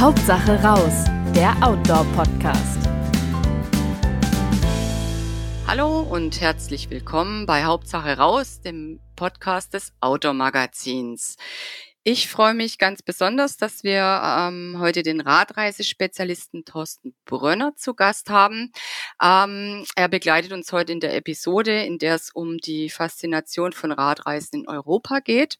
Hauptsache raus, der Outdoor-Podcast. Hallo und herzlich willkommen bei Hauptsache raus, dem Podcast des Outdoor-Magazins. Ich freue mich ganz besonders, dass wir ähm, heute den Radreisespezialisten Thorsten Brönner zu Gast haben. Ähm, er begleitet uns heute in der Episode, in der es um die Faszination von Radreisen in Europa geht.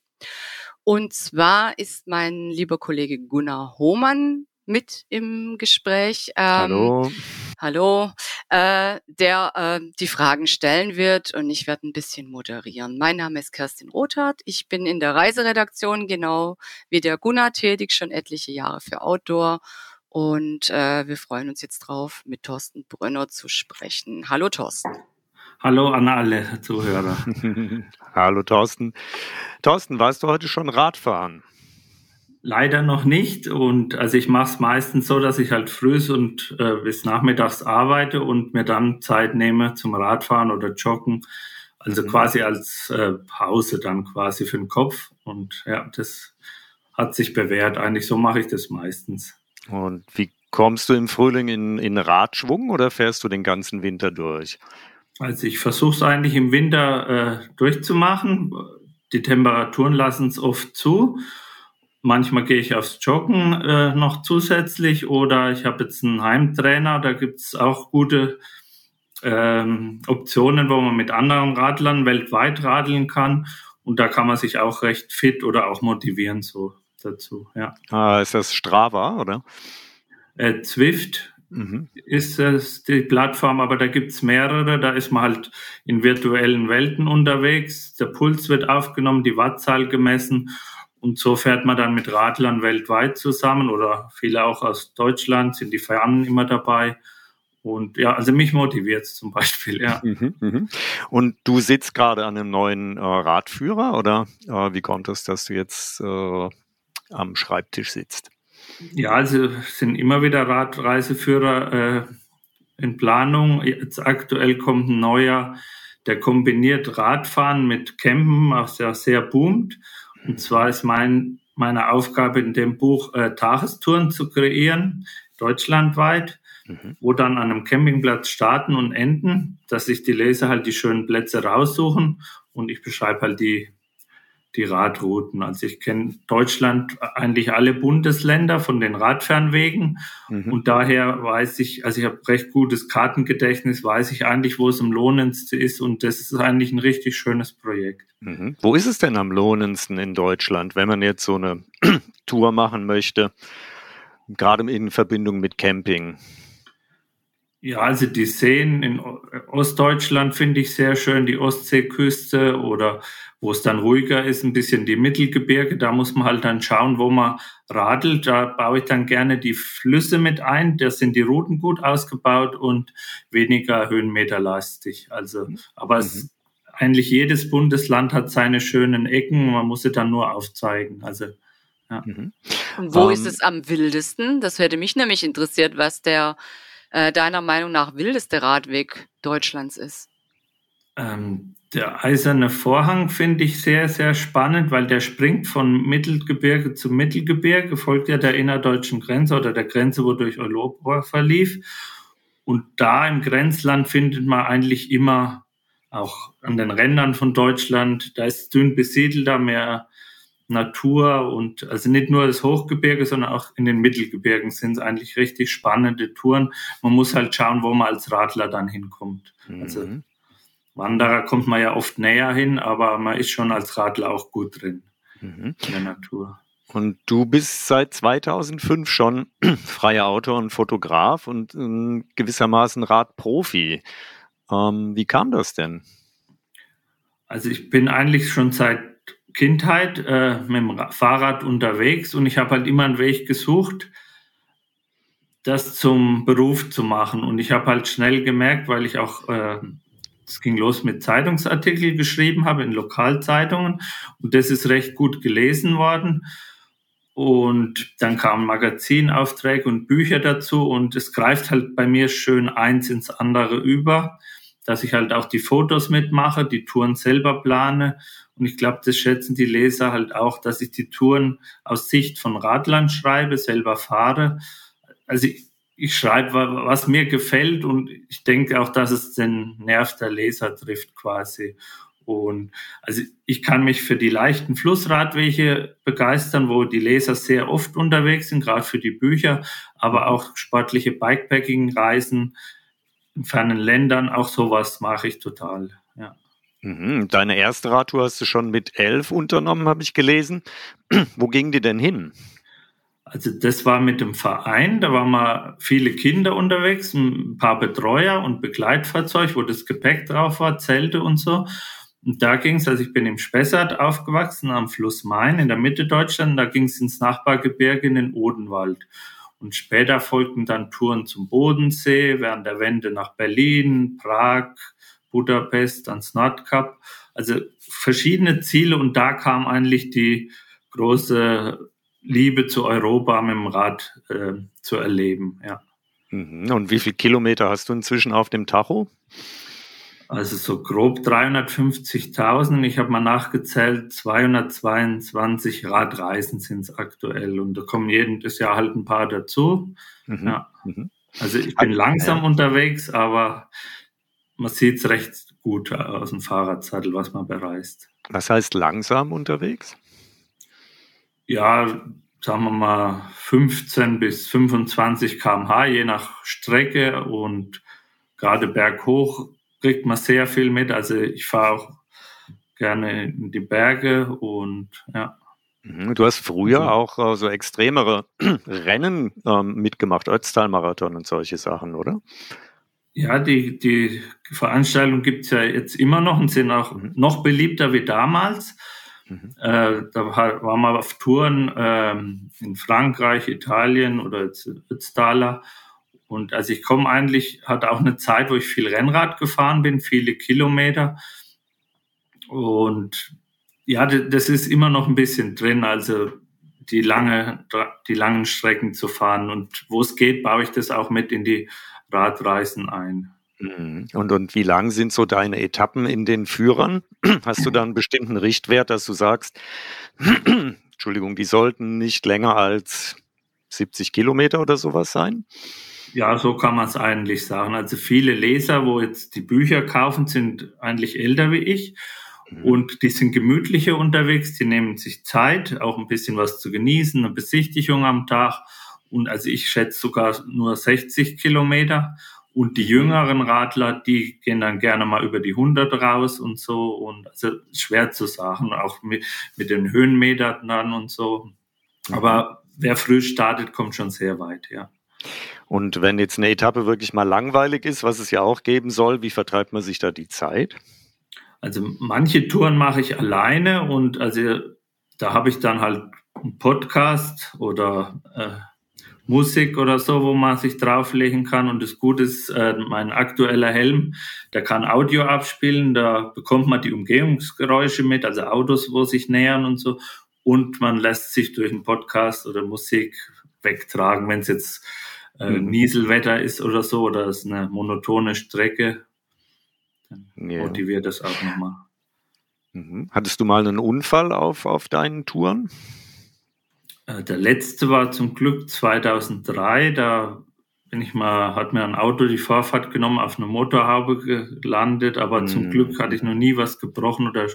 Und zwar ist mein lieber Kollege Gunnar Hohmann mit im Gespräch. Ähm, hallo. Hallo, äh, der äh, die Fragen stellen wird und ich werde ein bisschen moderieren. Mein Name ist Kerstin Rothardt. Ich bin in der Reiseredaktion genau wie der Gunnar tätig, schon etliche Jahre für Outdoor. Und äh, wir freuen uns jetzt drauf, mit Thorsten Brönner zu sprechen. Hallo Thorsten. Hallo an alle Zuhörer. Hallo Thorsten. Thorsten, warst du heute schon Radfahren? Leider noch nicht. Und also ich mache es meistens so, dass ich halt früh und äh, bis nachmittags arbeite und mir dann Zeit nehme zum Radfahren oder Joggen. Also mhm. quasi als äh, Pause dann quasi für den Kopf. Und ja, das hat sich bewährt. Eigentlich so mache ich das meistens. Und wie kommst du im Frühling in, in Radschwung oder fährst du den ganzen Winter durch? Also ich versuche es eigentlich im Winter äh, durchzumachen. Die Temperaturen lassen es oft zu. Manchmal gehe ich aufs Joggen äh, noch zusätzlich oder ich habe jetzt einen Heimtrainer, da gibt es auch gute ähm, Optionen, wo man mit anderen Radlern weltweit radeln kann. Und da kann man sich auch recht fit oder auch motivieren so dazu. Ja. Ah, ist das Strava, oder? Äh, Zwift mhm. ist es die Plattform, aber da gibt es mehrere. Da ist man halt in virtuellen Welten unterwegs. Der Puls wird aufgenommen, die Wattzahl gemessen und so fährt man dann mit Radlern weltweit zusammen oder viele auch aus Deutschland sind die Fernen immer dabei. Und ja, also mich motiviert es zum Beispiel, ja. Mhm, mhm. Und du sitzt gerade an einem neuen äh, Radführer oder äh, wie kommt es, dass du jetzt äh, am Schreibtisch sitzt? Ja, also sind immer wieder Radreiseführer äh, in Planung. Jetzt aktuell kommt ein neuer, der kombiniert Radfahren mit Campen, was ja sehr boomt. Und zwar ist mein, meine Aufgabe in dem Buch, äh, Tagestouren zu kreieren, deutschlandweit, mhm. wo dann an einem Campingplatz starten und enden, dass sich die Leser halt die schönen Plätze raussuchen und ich beschreibe halt die die Radrouten. Also ich kenne Deutschland eigentlich alle Bundesländer von den Radfernwegen mhm. und daher weiß ich, also ich habe recht gutes Kartengedächtnis, weiß ich eigentlich, wo es am lohnendsten ist und das ist eigentlich ein richtig schönes Projekt. Mhm. Wo ist es denn am lohnendsten in Deutschland, wenn man jetzt so eine Tour machen möchte, gerade in Verbindung mit Camping? Ja, also die Seen in Ostdeutschland finde ich sehr schön, die Ostseeküste oder wo es dann ruhiger ist, ein bisschen die Mittelgebirge. Da muss man halt dann schauen, wo man radelt. Da baue ich dann gerne die Flüsse mit ein. Da sind die Routen gut ausgebaut und weniger höhenmeterlastig. Also, aber mhm. es, eigentlich jedes Bundesland hat seine schönen Ecken. Man muss sie dann nur aufzeigen. Also, ja. Mhm. Und wo um, ist ähm, es am wildesten? Das hätte mich nämlich interessiert, was der äh, deiner Meinung nach wildeste Radweg Deutschlands ist. Ähm, der eiserne Vorhang finde ich sehr, sehr spannend, weil der springt von Mittelgebirge zu Mittelgebirge, folgt ja der innerdeutschen Grenze oder der Grenze, wodurch Europa verlief. Und da im Grenzland findet man eigentlich immer auch an den Rändern von Deutschland, da ist dünn besiedelt, da mehr Natur und also nicht nur das Hochgebirge, sondern auch in den Mittelgebirgen sind es eigentlich richtig spannende Touren. Man muss halt schauen, wo man als Radler dann hinkommt. Also mhm. Also Wanderer kommt man ja oft näher hin, aber man ist schon als Radler auch gut drin mhm. in der Natur. Und du bist seit 2005 schon freier Autor und Fotograf und gewissermaßen Radprofi. Ähm, wie kam das denn? Also ich bin eigentlich schon seit Kindheit äh, mit dem Fahrrad unterwegs und ich habe halt immer einen Weg gesucht, das zum Beruf zu machen. Und ich habe halt schnell gemerkt, weil ich auch äh, es ging los mit Zeitungsartikel geschrieben habe in Lokalzeitungen und das ist recht gut gelesen worden. Und dann kamen Magazinaufträge und Bücher dazu und es greift halt bei mir schön eins ins andere über. Dass ich halt auch die Fotos mitmache, die Touren selber plane. Und ich glaube, das schätzen die Leser halt auch, dass ich die Touren aus Sicht von Radlern schreibe, selber fahre. Also ich, ich schreibe, was mir gefällt und ich denke auch, dass es den Nerv der Leser trifft quasi. Und also ich kann mich für die leichten Flussradwege begeistern, wo die Leser sehr oft unterwegs sind, gerade für die Bücher, aber auch sportliche Bikepacking-Reisen in fernen Ländern, auch sowas mache ich total. Ja. Mhm. Deine erste Radtour hast du schon mit elf unternommen, habe ich gelesen. Wo ging die denn hin? Also das war mit dem Verein, da waren mal viele Kinder unterwegs, ein paar Betreuer und Begleitfahrzeug, wo das Gepäck drauf war, Zelte und so. Und da ging es, also ich bin im Spessart aufgewachsen, am Fluss Main in der Mitte Deutschland, da ging es ins Nachbargebirge in den Odenwald. Und später folgten dann Touren zum Bodensee, während der Wende nach Berlin, Prag, Budapest, ans Nordkap. Also verschiedene Ziele und da kam eigentlich die große Liebe zu Europa mit dem Rad äh, zu erleben. Ja. Mhm. Und wie viele Kilometer hast du inzwischen auf dem Tacho? Also so grob 350.000. Ich habe mal nachgezählt, 222 Radreisen sind es aktuell. Und da kommen jedes Jahr halt ein paar dazu. Mhm. Ja. Mhm. Also ich bin langsam unterwegs, aber man sieht es recht gut aus dem Fahrradsattel, was man bereist. Was heißt langsam unterwegs? Ja, sagen wir mal 15 bis 25 km/h, je nach Strecke und gerade berghoch kriegt man sehr viel mit. Also ich fahre auch gerne in die Berge und ja. Mhm, du hast früher also, auch äh, so extremere Rennen ähm, mitgemacht, Ötztal-Marathon und solche Sachen, oder? Ja, die, die Veranstaltung gibt es ja jetzt immer noch und sind auch mhm. noch beliebter wie damals. Mhm. Äh, da waren wir auf Touren ähm, in Frankreich, Italien oder Ötztaler und also ich komme eigentlich, hatte auch eine Zeit, wo ich viel Rennrad gefahren bin, viele Kilometer. Und ja, das ist immer noch ein bisschen drin, also die lange, die langen Strecken zu fahren. Und wo es geht, baue ich das auch mit in die Radreisen ein. Mhm. Und, und wie lang sind so deine Etappen in den Führern? Hast du da einen bestimmten Richtwert, dass du sagst, Entschuldigung, die sollten nicht länger als 70 Kilometer oder sowas sein? Ja, so kann man es eigentlich sagen. Also viele Leser, wo jetzt die Bücher kaufen, sind eigentlich älter wie ich. Mhm. Und die sind gemütlicher unterwegs, die nehmen sich Zeit, auch ein bisschen was zu genießen, eine Besichtigung am Tag. Und also ich schätze sogar nur 60 Kilometer. Und die jüngeren Radler, die gehen dann gerne mal über die 100 raus und so. Und also schwer zu sagen, auch mit, mit den Höhenmetern dann und so. Mhm. Aber wer früh startet, kommt schon sehr weit, ja. Und wenn jetzt eine Etappe wirklich mal langweilig ist, was es ja auch geben soll, wie vertreibt man sich da die Zeit? Also manche Touren mache ich alleine und also da habe ich dann halt einen Podcast oder äh, Musik oder so, wo man sich drauflegen kann. Und das Gute ist, äh, mein aktueller Helm, der kann Audio abspielen, da bekommt man die Umgehungsgeräusche mit, also Autos, wo sich nähern und so. Und man lässt sich durch einen Podcast oder Musik wegtragen, wenn es jetzt äh, mhm. Nieselwetter ist oder so, oder es eine monotone Strecke, dann ja. motiviert das auch nochmal. Mhm. Hattest du mal einen Unfall auf, auf deinen Touren? Äh, der letzte war zum Glück 2003, da bin ich mal, hat mir ein Auto die Vorfahrt genommen, auf eine Motorhaube gelandet, aber mhm. zum Glück hatte ich noch nie was gebrochen oder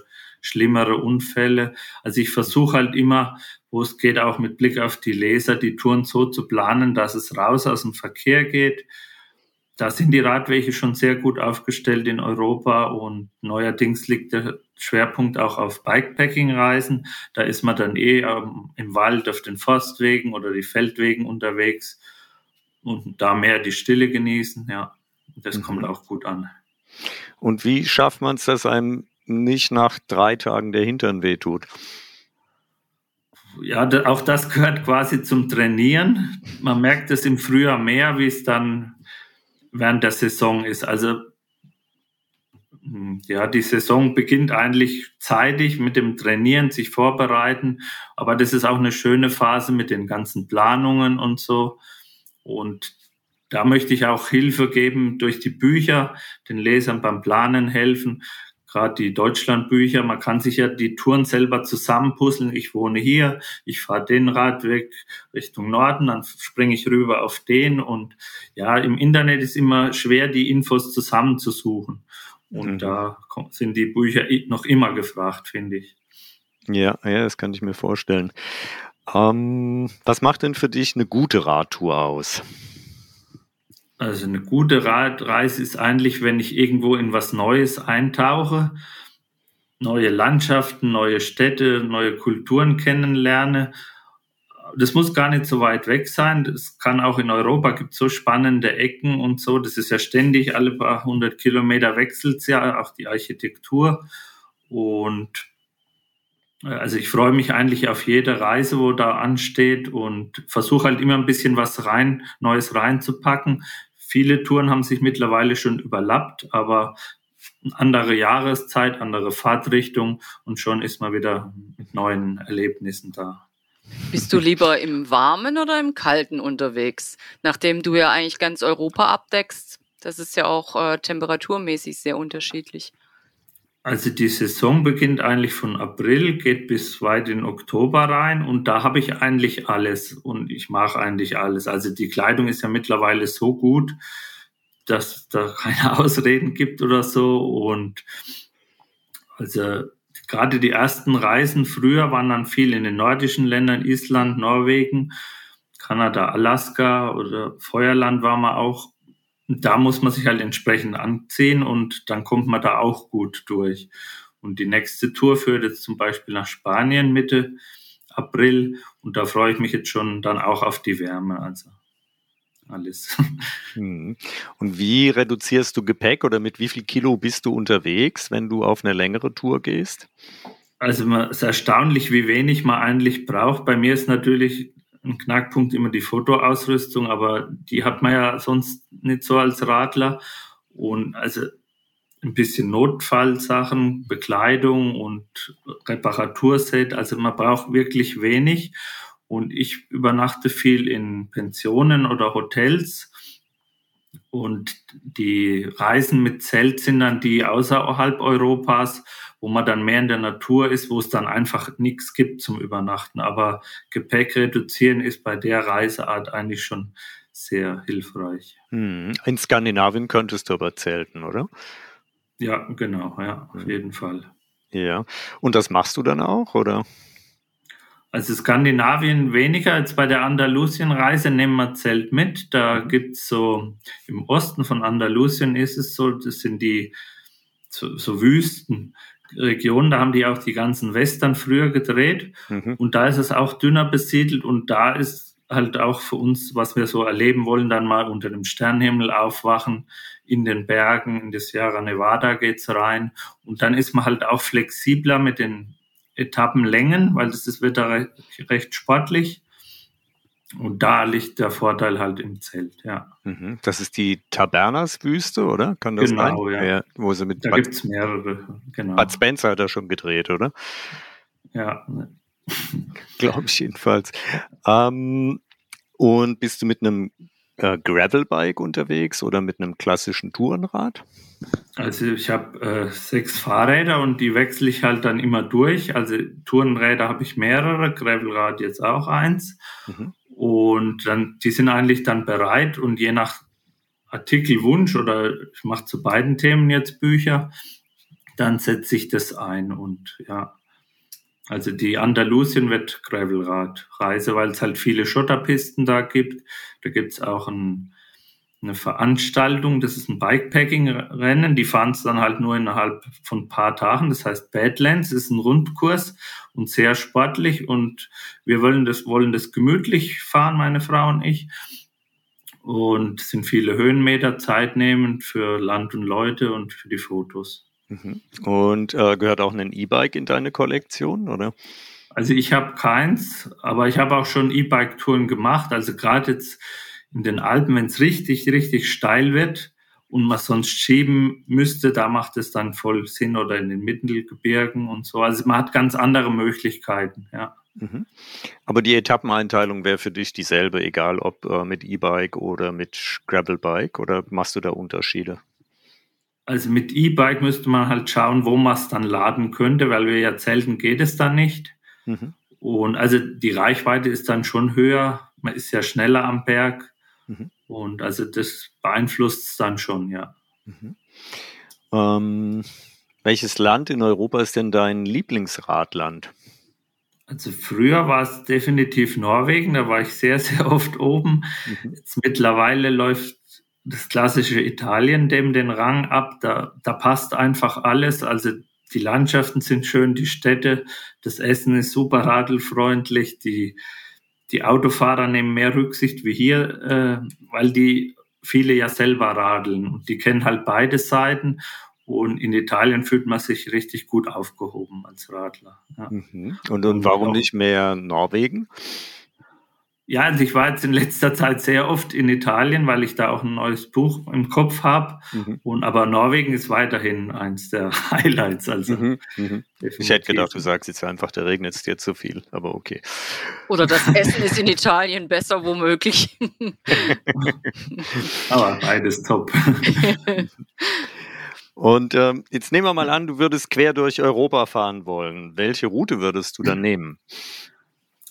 schlimmere Unfälle. Also ich versuche halt immer, wo es geht, auch mit Blick auf die Leser, die Touren so zu planen, dass es raus aus dem Verkehr geht. Da sind die Radwege schon sehr gut aufgestellt in Europa und neuerdings liegt der Schwerpunkt auch auf Bikepacking-Reisen. Da ist man dann eh im Wald auf den Forstwegen oder die Feldwegen unterwegs und da mehr die Stille genießen. Ja, das mhm. kommt auch gut an. Und wie schafft man es, dass einem nicht nach drei Tagen der Hintern wehtut? Ja, auch das gehört quasi zum Trainieren. Man merkt es im Frühjahr mehr, wie es dann während der Saison ist. Also hm, ja, die Saison beginnt eigentlich zeitig mit dem Trainieren, sich vorbereiten. Aber das ist auch eine schöne Phase mit den ganzen Planungen und so. Und da möchte ich auch Hilfe geben durch die Bücher, den Lesern beim Planen helfen. Gerade die Deutschlandbücher, man kann sich ja die Touren selber zusammenpuzzeln. Ich wohne hier, ich fahre den Radweg Richtung Norden, dann springe ich rüber auf den. Und ja, im Internet ist immer schwer, die Infos zusammenzusuchen. Und mhm. da sind die Bücher noch immer gefragt, finde ich. Ja, ja, das kann ich mir vorstellen. Ähm, was macht denn für dich eine gute Radtour aus? Also eine gute Radreise ist eigentlich, wenn ich irgendwo in was Neues eintauche, neue Landschaften, neue Städte, neue Kulturen kennenlerne. Das muss gar nicht so weit weg sein. Das kann auch in Europa gibt so spannende Ecken und so. Das ist ja ständig alle paar hundert Kilometer wechselt ja auch die Architektur und also ich freue mich eigentlich auf jede Reise, wo da ansteht und versuche halt immer ein bisschen was rein, Neues reinzupacken. Viele Touren haben sich mittlerweile schon überlappt, aber andere Jahreszeit, andere Fahrtrichtung und schon ist man wieder mit neuen Erlebnissen da. Bist du lieber im Warmen oder im Kalten unterwegs? Nachdem du ja eigentlich ganz Europa abdeckst, das ist ja auch äh, temperaturmäßig sehr unterschiedlich. Also die Saison beginnt eigentlich von April, geht bis weit in Oktober rein und da habe ich eigentlich alles und ich mache eigentlich alles. Also die Kleidung ist ja mittlerweile so gut, dass da keine Ausreden gibt oder so und also gerade die ersten Reisen früher waren dann viel in den nordischen Ländern, Island, Norwegen, Kanada, Alaska oder Feuerland war man auch da muss man sich halt entsprechend anziehen und dann kommt man da auch gut durch. Und die nächste Tour führt jetzt zum Beispiel nach Spanien Mitte April und da freue ich mich jetzt schon dann auch auf die Wärme. Also alles. Hm. Und wie reduzierst du Gepäck oder mit wie viel Kilo bist du unterwegs, wenn du auf eine längere Tour gehst? Also es ist erstaunlich, wie wenig man eigentlich braucht. Bei mir ist natürlich ein Knackpunkt immer die Fotoausrüstung, aber die hat man ja sonst nicht so als Radler. Und also ein bisschen Notfallsachen, Bekleidung und Reparaturset. Also man braucht wirklich wenig. Und ich übernachte viel in Pensionen oder Hotels. Und die Reisen mit Zelt sind dann die außerhalb Europas wo man dann mehr in der Natur ist, wo es dann einfach nichts gibt zum Übernachten. Aber Gepäck reduzieren ist bei der Reiseart eigentlich schon sehr hilfreich. Hm. In Skandinavien könntest du aber zelten, oder? Ja, genau, ja, auf hm. jeden Fall. Ja, und das machst du dann auch, oder? Also Skandinavien weniger als bei der Andalusien-Reise nehmen wir Zelt mit. Da gibt es so, im Osten von Andalusien ist es so, das sind die so, so Wüsten. Region, da haben die auch die ganzen Western früher gedreht mhm. und da ist es auch dünner besiedelt und da ist halt auch für uns, was wir so erleben wollen, dann mal unter dem Sternenhimmel aufwachen, in den Bergen, in das Sierra Nevada geht's rein und dann ist man halt auch flexibler mit den Etappenlängen, weil das, das wird da recht, recht sportlich und da liegt der Vorteil halt im Zelt, ja. Mhm. Das ist die Tabernas-Wüste, oder? Kann das genau, sein? Ja. ja. Wo sie mit da gibt es mehrere, genau. Bud Spencer hat er schon gedreht, oder? Ja. Glaube ich jedenfalls. Ähm, und bist du mit einem äh, Gravelbike unterwegs oder mit einem klassischen Tourenrad? Also ich habe äh, sechs Fahrräder und die wechsle ich halt dann immer durch. Also Tourenräder habe ich mehrere, Gravelrad jetzt auch eins. Mhm. Und dann, die sind eigentlich dann bereit und je nach Artikelwunsch oder ich mache zu beiden Themen jetzt Bücher, dann setze ich das ein und ja. Also die Andalusien wird Gravelrad-Reise, weil es halt viele Schotterpisten da gibt. Da gibt es auch ein, eine Veranstaltung, das ist ein Bikepacking-Rennen. Die fahren es dann halt nur innerhalb von ein paar Tagen. Das heißt Badlands ist ein Rundkurs und sehr sportlich und wir wollen das, wollen das gemütlich fahren, meine Frau und ich. Und sind viele Höhenmeter zeitnehmend für Land und Leute und für die Fotos. Mhm. Und äh, gehört auch ein E-Bike in deine Kollektion, oder? Also ich habe keins, aber ich habe auch schon E-Bike-Touren gemacht. Also gerade jetzt in den Alpen, wenn es richtig, richtig steil wird, und man sonst schieben müsste, da macht es dann voll Sinn oder in den Mittelgebirgen und so. Also man hat ganz andere Möglichkeiten, ja. Mhm. Aber die Etappeneinteilung wäre für dich dieselbe, egal ob äh, mit E-Bike oder mit Gravelbike oder machst du da Unterschiede? Also mit E-Bike müsste man halt schauen, wo man es dann laden könnte, weil wir ja zelten geht es dann nicht. Mhm. Und also die Reichweite ist dann schon höher, man ist ja schneller am Berg mhm. und also das beeinflusst es dann schon, ja. Mhm. Ähm, welches Land in Europa ist denn dein Lieblingsradland? Also früher war es definitiv Norwegen, da war ich sehr, sehr oft oben. Mhm. Jetzt mittlerweile läuft das klassische Italien dem den Rang ab. Da, da passt einfach alles. Also die Landschaften sind schön, die Städte, das Essen ist super radelfreundlich, die, die Autofahrer nehmen mehr Rücksicht wie hier, äh, weil die viele ja selber radeln und die kennen halt beide Seiten und in Italien fühlt man sich richtig gut aufgehoben als Radler. Ja. Mhm. Und, und warum nicht mehr Norwegen? Ja, also ich war jetzt in letzter Zeit sehr oft in Italien, weil ich da auch ein neues Buch im Kopf habe. Mhm. Und aber Norwegen ist weiterhin eins der Highlights. Also mhm. Mhm. Ich hätte gedacht, du sagst jetzt einfach, da regnet es dir zu viel, aber okay. Oder das Essen ist in Italien besser, womöglich. aber beides top. Und ähm, jetzt nehmen wir mal an, du würdest quer durch Europa fahren wollen. Welche Route würdest du dann nehmen?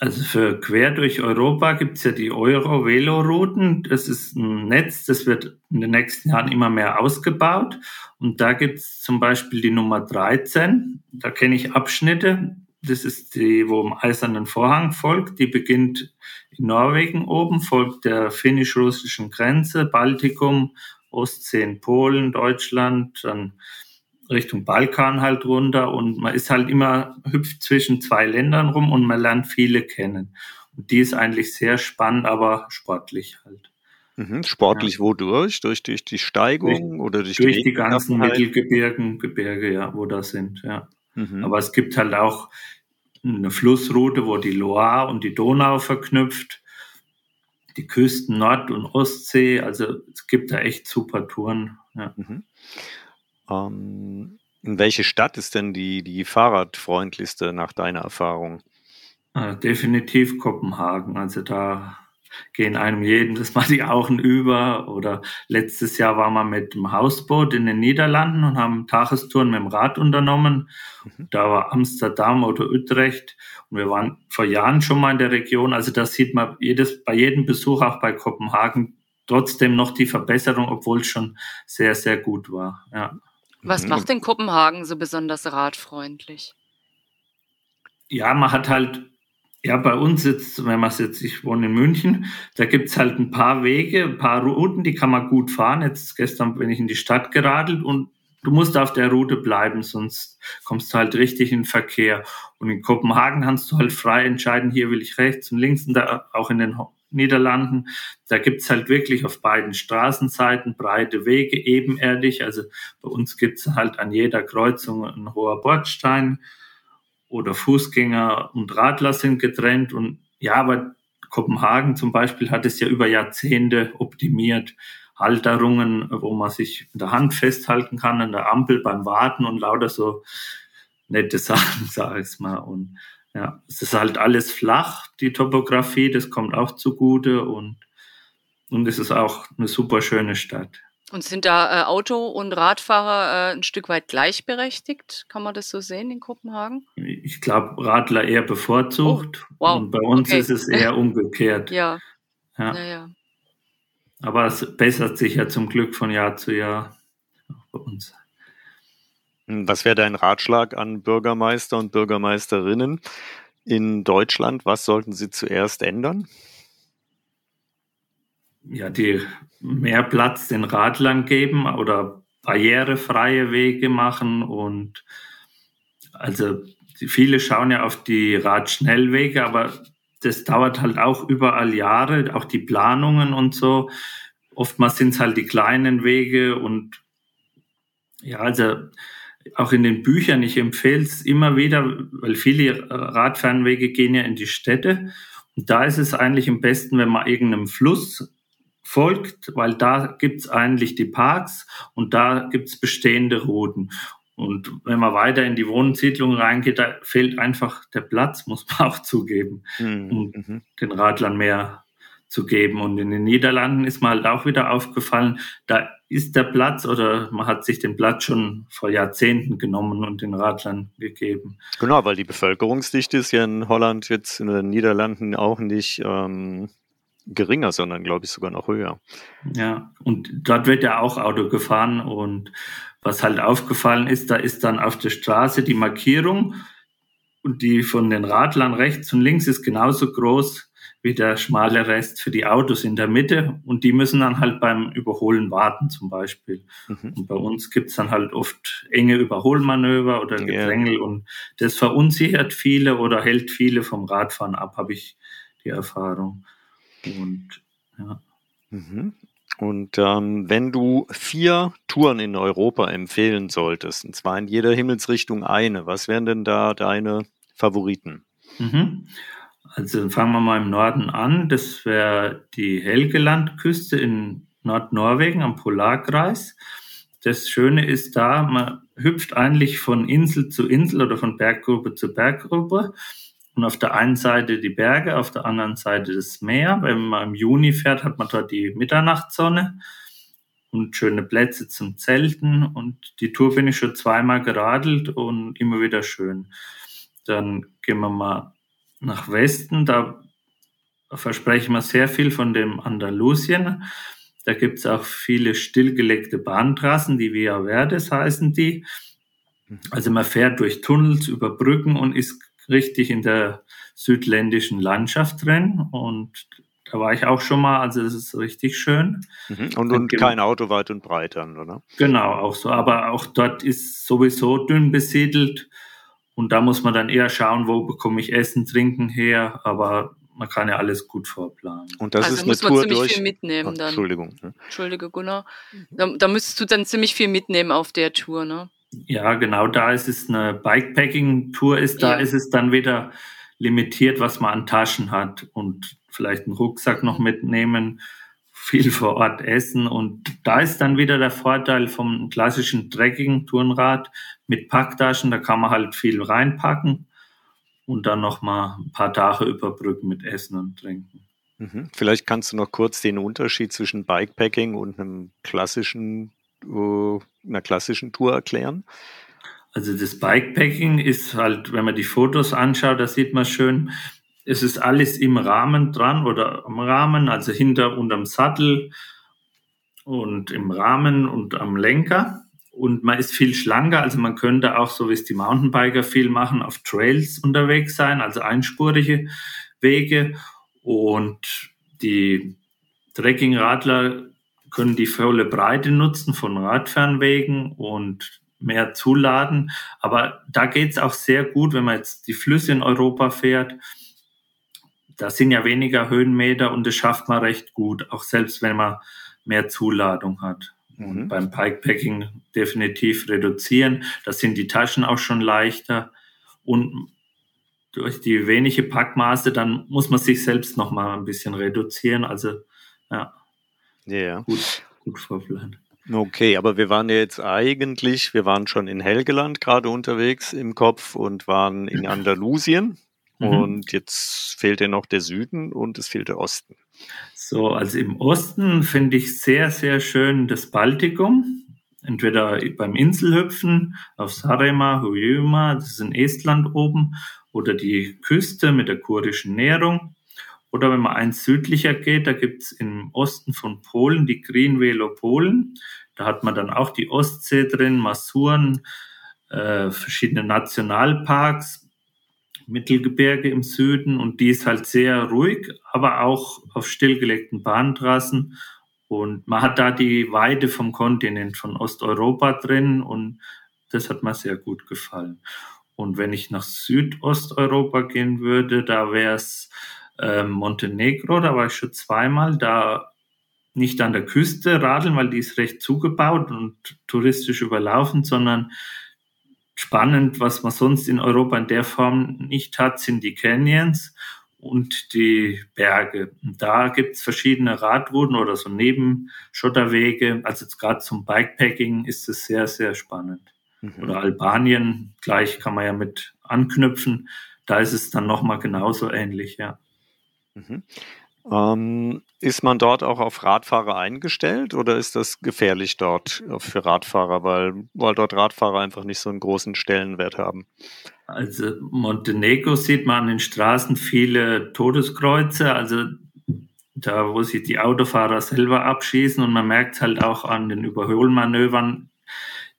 Also für quer durch Europa gibt es ja die Euro-Velo-Routen. Das ist ein Netz, das wird in den nächsten Jahren immer mehr ausgebaut. Und da gibt es zum Beispiel die Nummer 13. Da kenne ich Abschnitte. Das ist die, wo im Eisernen Vorhang folgt. Die beginnt in Norwegen oben, folgt der finnisch-russischen Grenze, Baltikum, Ostsee in Polen, Deutschland, dann Richtung Balkan halt runter und man ist halt immer hüpft zwischen zwei Ländern rum und man lernt viele kennen. Und die ist eigentlich sehr spannend, aber sportlich halt. Mhm, sportlich ja. wodurch? Durch, durch die Steigung durch, oder durch, durch die, die ganzen Mittelgebirgen, Gebirge, ja, wo da sind, ja. Mhm. Aber es gibt halt auch eine Flussroute, wo die Loire und die Donau verknüpft, die Küsten Nord- und Ostsee. Also es gibt da echt super Touren. Ja. Mhm. Ähm, in welche Stadt ist denn die, die fahrradfreundlichste nach deiner Erfahrung? Äh, definitiv Kopenhagen. Also da gehen einem jedes Mal die Augen über. Oder letztes Jahr waren wir mit dem Hausboot in den Niederlanden und haben Tagestouren mit dem Rad unternommen. Mhm. Da war Amsterdam oder Utrecht. Und wir waren vor Jahren schon mal in der Region. Also da sieht man jedes, bei jedem Besuch, auch bei Kopenhagen, trotzdem noch die Verbesserung, obwohl es schon sehr, sehr gut war. Ja. Was mhm. macht denn Kopenhagen so besonders radfreundlich? Ja, man hat halt, ja, bei uns jetzt, wenn man es jetzt, ich wohne in München, da gibt es halt ein paar Wege, ein paar Routen, die kann man gut fahren. Jetzt gestern bin ich in die Stadt geradelt und du musst auf der Route bleiben, sonst kommst du halt richtig in Verkehr. Und in Kopenhagen kannst du halt frei entscheiden, hier will ich rechts und links und da auch in den Niederlanden. Da gibt's halt wirklich auf beiden Straßenseiten breite Wege, ebenerdig. Also bei uns gibt's halt an jeder Kreuzung ein hoher Bordstein oder Fußgänger und Radler sind getrennt. Und ja, aber Kopenhagen zum Beispiel hat es ja über Jahrzehnte optimiert. Halterungen, wo man sich in der Hand festhalten kann, an der Ampel beim Warten und lauter so nette Sachen, sag ich mal. Und ja, es ist halt alles flach, die Topografie, das kommt auch zugute und, und es ist auch eine super schöne Stadt. Und sind da äh, Auto- und Radfahrer äh, ein Stück weit gleichberechtigt? Kann man das so sehen in Kopenhagen? Ich glaube, Radler eher bevorzugt. Oh, wow. Und bei uns okay. ist es eher umgekehrt. ja. Ja. ja. ja. Aber es bessert sich ja zum Glück von Jahr zu Jahr auch bei uns. Was wäre dein Ratschlag an Bürgermeister und Bürgermeisterinnen in Deutschland? Was sollten sie zuerst ändern? Ja, die mehr Platz den Radlern geben oder barrierefreie Wege machen und also viele schauen ja auf die Radschnellwege, aber das dauert halt auch überall Jahre, auch die Planungen und so. Oftmals sind es halt die kleinen Wege und ja, also auch in den Büchern, ich empfehle es immer wieder, weil viele Radfernwege gehen ja in die Städte. Und da ist es eigentlich am besten, wenn man irgendeinem Fluss folgt, weil da gibt's eigentlich die Parks und da gibt's bestehende Routen. Und wenn man weiter in die Wohnsiedlung reingeht, da fehlt einfach der Platz, muss man auch zugeben, mhm. um mhm. den Radlern mehr zu geben. Und in den Niederlanden ist mir halt auch wieder aufgefallen, da ist der Platz oder man hat sich den Platz schon vor Jahrzehnten genommen und den Radlern gegeben. Genau, weil die Bevölkerungsdichte ist ja in Holland jetzt in den Niederlanden auch nicht ähm, geringer, sondern glaube ich sogar noch höher. Ja, und dort wird ja auch Auto gefahren und was halt aufgefallen ist, da ist dann auf der Straße die Markierung und die von den Radlern rechts und links ist genauso groß wie der schmale Rest für die Autos in der Mitte und die müssen dann halt beim Überholen warten zum Beispiel. Mhm. Und bei uns gibt's dann halt oft enge Überholmanöver oder Gedrängel ja. und das verunsichert viele oder hält viele vom Radfahren ab, habe ich die Erfahrung. Und ja. Mhm. Und ähm, wenn du vier Touren in Europa empfehlen solltest, und zwar in jeder Himmelsrichtung eine, was wären denn da deine Favoriten? Mhm. Also fangen wir mal im Norden an. Das wäre die Helgelandküste in Nordnorwegen am Polarkreis. Das Schöne ist da, man hüpft eigentlich von Insel zu Insel oder von Berggruppe zu Berggruppe. Und auf der einen Seite die Berge, auf der anderen Seite das Meer. Wenn man im Juni fährt, hat man dort die Mitternachtssonne und schöne Plätze zum Zelten. Und die Tour bin ich schon zweimal geradelt und immer wieder schön. Dann gehen wir mal nach Westen. Da versprechen wir sehr viel von dem Andalusien. Da gibt es auch viele stillgelegte Bahntrassen, die Via Verdes heißen die. Also man fährt durch Tunnels, über Brücken und ist richtig in der südländischen Landschaft drin und da war ich auch schon mal, also das ist richtig schön. Mhm. Und, und kein Auto weit und breit dann, oder? Genau, auch so. Aber auch dort ist sowieso dünn besiedelt und da muss man dann eher schauen, wo bekomme ich Essen, Trinken her. Aber man kann ja alles gut vorplanen. Und das also ist muss eine man Tour ziemlich durch... viel mitnehmen oh, dann. Entschuldigung. Ne? Entschuldige, Gunnar. Da, da müsstest du dann ziemlich viel mitnehmen auf der Tour, ne? Ja, genau, da ist es eine Bikepacking-Tour, ist da ja. ist es dann wieder limitiert, was man an Taschen hat und vielleicht einen Rucksack noch mitnehmen, viel vor Ort essen und da ist dann wieder der Vorteil vom klassischen Trekking-Tourenrad mit Packtaschen, da kann man halt viel reinpacken und dann noch mal ein paar Tage überbrücken mit Essen und Trinken. Mhm. Vielleicht kannst du noch kurz den Unterschied zwischen Bikepacking und einem klassischen äh, einer klassischen Tour erklären? Also das Bikepacking ist halt, wenn man die Fotos anschaut, da sieht man schön, es ist alles im Rahmen dran oder am Rahmen, also hinter und am Sattel und im Rahmen und am Lenker. Und man ist viel schlanker, also man könnte auch, so wie es die Mountainbiker viel machen, auf Trails unterwegs sein, also einspurige Wege. Und die Trekkingradler können die volle Breite nutzen von Radfernwegen und mehr zuladen. Aber da geht es auch sehr gut, wenn man jetzt die Flüsse in Europa fährt. Da sind ja weniger Höhenmeter und das schafft man recht gut, auch selbst wenn man mehr Zuladung hat. Und mhm. beim Bikepacking definitiv reduzieren. Da sind die Taschen auch schon leichter. Und durch die wenige Packmaße, dann muss man sich selbst noch mal ein bisschen reduzieren. Also, ja. Ja. Gut, gut vorplanen. Okay, aber wir waren ja jetzt eigentlich, wir waren schon in Helgeland gerade unterwegs im Kopf und waren in Andalusien. Mhm. Und jetzt fehlt ja noch der Süden und es fehlt der Osten. So, also im Osten finde ich sehr, sehr schön das Baltikum. Entweder beim Inselhüpfen auf Saaremaa, Hyoma, das ist in Estland oben, oder die Küste mit der kurdischen Nährung. Oder wenn man eins südlicher geht, da gibt's im Osten von Polen die Green Velo Polen. Da hat man dann auch die Ostsee drin, Masuren, äh, verschiedene Nationalparks, Mittelgebirge im Süden und die ist halt sehr ruhig, aber auch auf stillgelegten Bahntrassen. Und man hat da die Weite vom Kontinent, von Osteuropa drin und das hat mir sehr gut gefallen. Und wenn ich nach Südosteuropa gehen würde, da wäre es ähm, Montenegro, da war ich schon zweimal, da nicht an der Küste radeln, weil die ist recht zugebaut und touristisch überlaufen, sondern spannend, was man sonst in Europa in der Form nicht hat, sind die Canyons und die Berge. Und da gibt's verschiedene Radrouten oder so Nebenschotterwege. Also gerade zum Bikepacking ist es sehr, sehr spannend. mhm. oder Albanien, gleich kann man ja mit anknüpfen. Da ist es dann nochmal genauso ähnlich, ja. Mhm. Ähm, ist man dort auch auf Radfahrer eingestellt oder ist das gefährlich dort für Radfahrer, weil, weil dort Radfahrer einfach nicht so einen großen Stellenwert haben? Also Montenegro sieht man an den Straßen viele Todeskreuze, also da, wo sich die Autofahrer selber abschießen und man merkt halt auch an den Überholmanövern,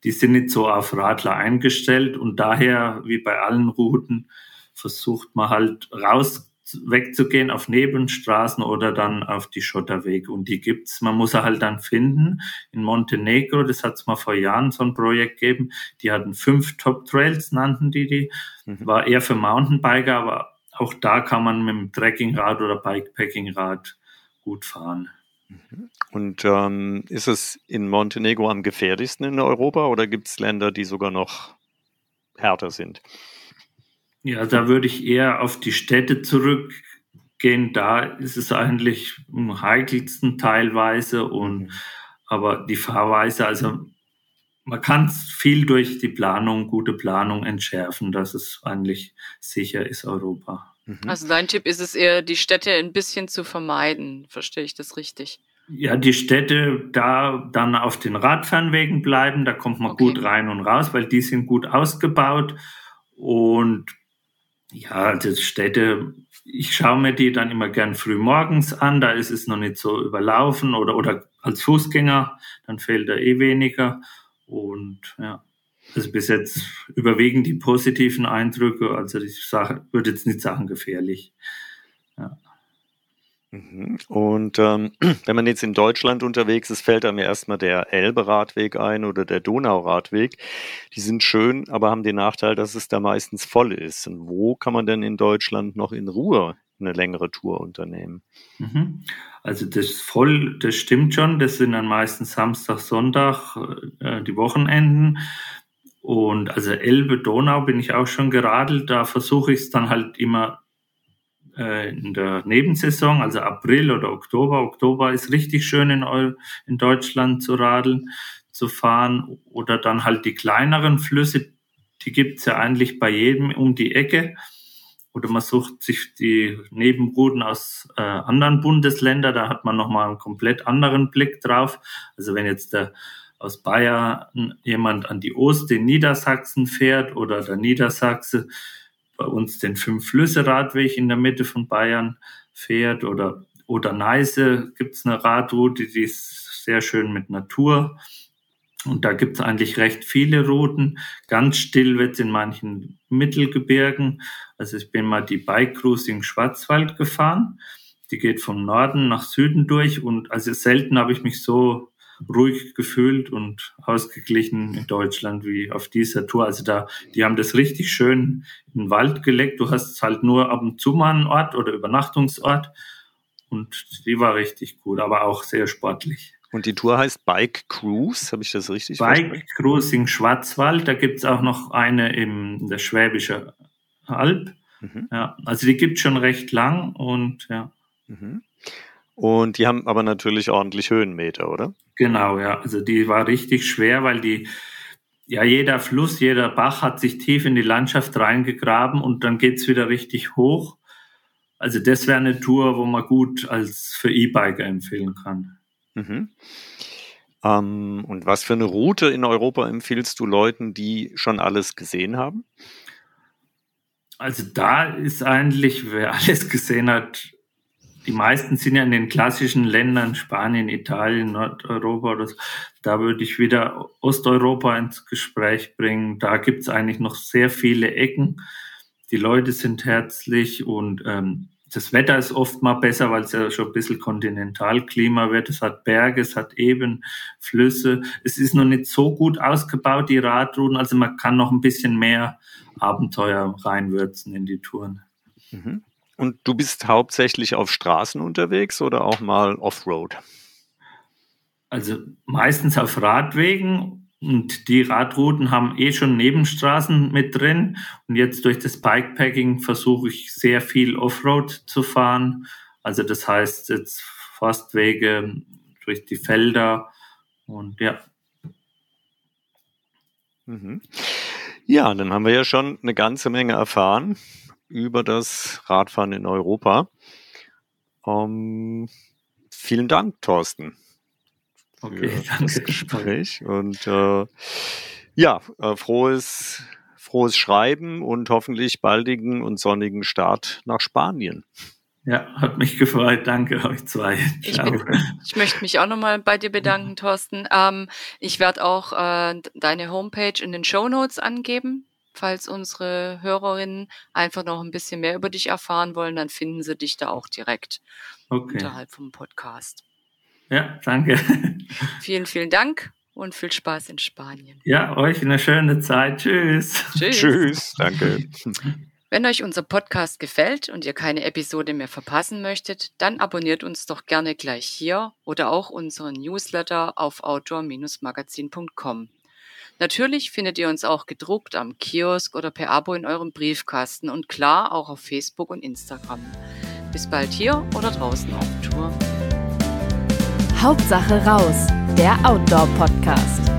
die sind nicht so auf Radler eingestellt und daher, wie bei allen Routen, versucht man halt raus wegzugehen auf Nebenstraßen oder dann auf die Schotterwege. Und die gibt's. Man muss sie halt dann finden. In Montenegro, das hat's mal vor Jahren so ein Projekt gegeben. Die hatten fünf Top Trails, nannten die die. Mhm. War eher für Mountainbiker, aber auch da kann man mit dem Trekkingrad oder Bikepackingrad gut fahren. Mhm. Und ähm, ist es in Montenegro am gefährlichsten in Europa oder gibt es Länder, die sogar noch härter sind? Ja, da würde ich eher auf die Städte zurückgehen. Da ist es eigentlich am heikelsten teilweise und mhm. aber die Fahrweise, also man kann viel durch die Planung, gute Planung entschärfen, dass es eigentlich sicher ist, Europa. Mhm. Also dein Tipp ist es eher, die Städte ein bisschen zu vermeiden. Verstehe ich das richtig? Ja, die Städte da dann auf den Radfernwegen bleiben, da kommt man okay. gut rein und raus, weil die sind gut ausgebaut und ja, also Städte, ich schaue mir die dann immer gern früh morgens an, da ist es noch nicht so überlaufen oder, oder als Fußgänger, dann fehlt da eh weniger. Und ja, also bis jetzt überwiegen die positiven Eindrücke, also ich sage, würde jetzt nicht sagen gefährlich. Ja. Mhm. Und ähm, wenn man jetzt in Deutschland unterwegs ist, fällt einem erstmal der Elbe-Radweg ein oder der Donauradweg. Die sind schön, aber haben den Nachteil, dass es da meistens voll ist. Und wo kann man denn in Deutschland noch in Ruhe eine längere Tour unternehmen? Mhm. Also das voll, das stimmt schon. Das sind dann meistens Samstag, Sonntag, äh, die Wochenenden. Und also Elbe, Donau bin ich auch schon geradelt. Da versuche ich es dann halt immer äh, in der Nebensaison, also April oder Oktober. Oktober ist richtig schön in, in Deutschland zu radeln, zu fahren. Oder dann halt die kleineren Flüsse, die gibt's ja eigentlich bei jedem um die Ecke. Oder man sucht sich die Nebenrouten aus äh, anderen Bundesländern, da hat man nochmal einen komplett anderen Blick drauf. Also wenn jetzt der aus Bayern jemand an die Ost in Niedersachsen fährt oder der Niedersachse bei uns den Fünf-Flüsse-Radweg in der Mitte von Bayern fährt oder, oder Neise gibt es eine Radroute, die ist sehr schön mit Natur. Und da gibt es eigentlich recht viele Routen. Ganz still wird es in manchen Mittelgebirgen. Also ich bin mal die Bike Cruise im Schwarzwald gefahren. Die geht vom Norden nach Süden durch und also selten habe ich mich so ruhig gefühlt und ausgeglichen in Deutschland wie auf dieser Tour. Also da, die haben das richtig schön in den Wald gelegt. Du hast halt nur ab und zu mal einen Ort oder Übernachtungsort und die war richtig gut, aber auch sehr sportlich. Und die Tour heißt Bike Cruise, habe ich das richtig verstanden? Bike Cruise in Schwarzwald, da gibt es auch noch eine in der Schwäbische Alb. Mhm. Ja, also die gibt schon recht lang und ja. Mhm. Und die haben aber natürlich ordentlich Höhenmeter, oder? Genau, ja. Also die war richtig schwer, weil die, ja, jeder Fluss, jeder Bach hat sich tief in die Landschaft reingegraben und dann geht's wieder richtig hoch. Also das wäre eine Tour, wo man gut als für E-Biker empfehlen kann. Mhm. Ähm, und was für eine Route in Europa empfiehlst du Leuten, die schon alles gesehen haben? Also da ist eigentlich, wer alles gesehen hat, die meisten sind ja in den klassischen Ländern, Spanien, Italien, Nordeuropa oder. Da würde ich wieder Osteuropa ins Gespräch bringen. Da gibt es eigentlich noch sehr viele Ecken. Die Leute sind herzlich und ähm, das Wetter ist oft mal besser, weil es ja schon ein bisschen Kontinentalklima wird. Es hat Berge, es hat eben Flüsse. Es ist noch nicht so gut ausgebaut, die Radrouten. Also man kann noch ein bisschen mehr Abenteuer reinwürzen in die Touren. Mhm. Und du bist hauptsächlich auf Straßen unterwegs oder auch mal Offroad? Also meistens auf Radwegen und die Radrouten haben eh schon Nebenstraßen mit drin. Und jetzt durch das Bikepacking versuche ich sehr viel Offroad zu fahren. Also das heißt jetzt Forstwege, durch die Felder und ja. Mhm. Ja, dann haben wir ja schon eine ganze Menge erfahren über das Radfahren in Europa. Um, ähm, vielen Dank, Thorsten. Okay, danke. Das Gespräch. Und äh, ja, äh, frohes, frohes Schreiben und hoffentlich baldigen und sonnigen Start nach Spanien. Ja, hat mich gefreut. Danke euch zwei. Ich, bin, ich, möchte mich auch nochmal bei dir bedanken, Thorsten. Ähm, ich werde auch äh, deine Homepage in den Show Notes angeben. Falls unsere Hörerinnen einfach noch ein bisschen mehr über dich erfahren wollen, dann finden sie dich da auch direkt okay. unterhalb vom Podcast. Ja, danke. Vielen, vielen Dank und viel Spaß in Spanien. Ja, euch eine schöne Zeit. Tschüss. Tschüss. Tschüss. Danke. Wenn euch unser Podcast gefällt und ihr keine Episode mehr verpassen möchtet, dann abonniert uns doch gerne gleich hier oder auch unseren Newsletter auf outdoor-magazin.com. Natürlich findet ihr uns auch gedruckt am Kiosk oder per Abo in eurem Briefkasten und klar auch auf Facebook und Instagram. Bis bald hier oder draußen auf Tour. Hauptsache raus, der Outdoor-Podcast.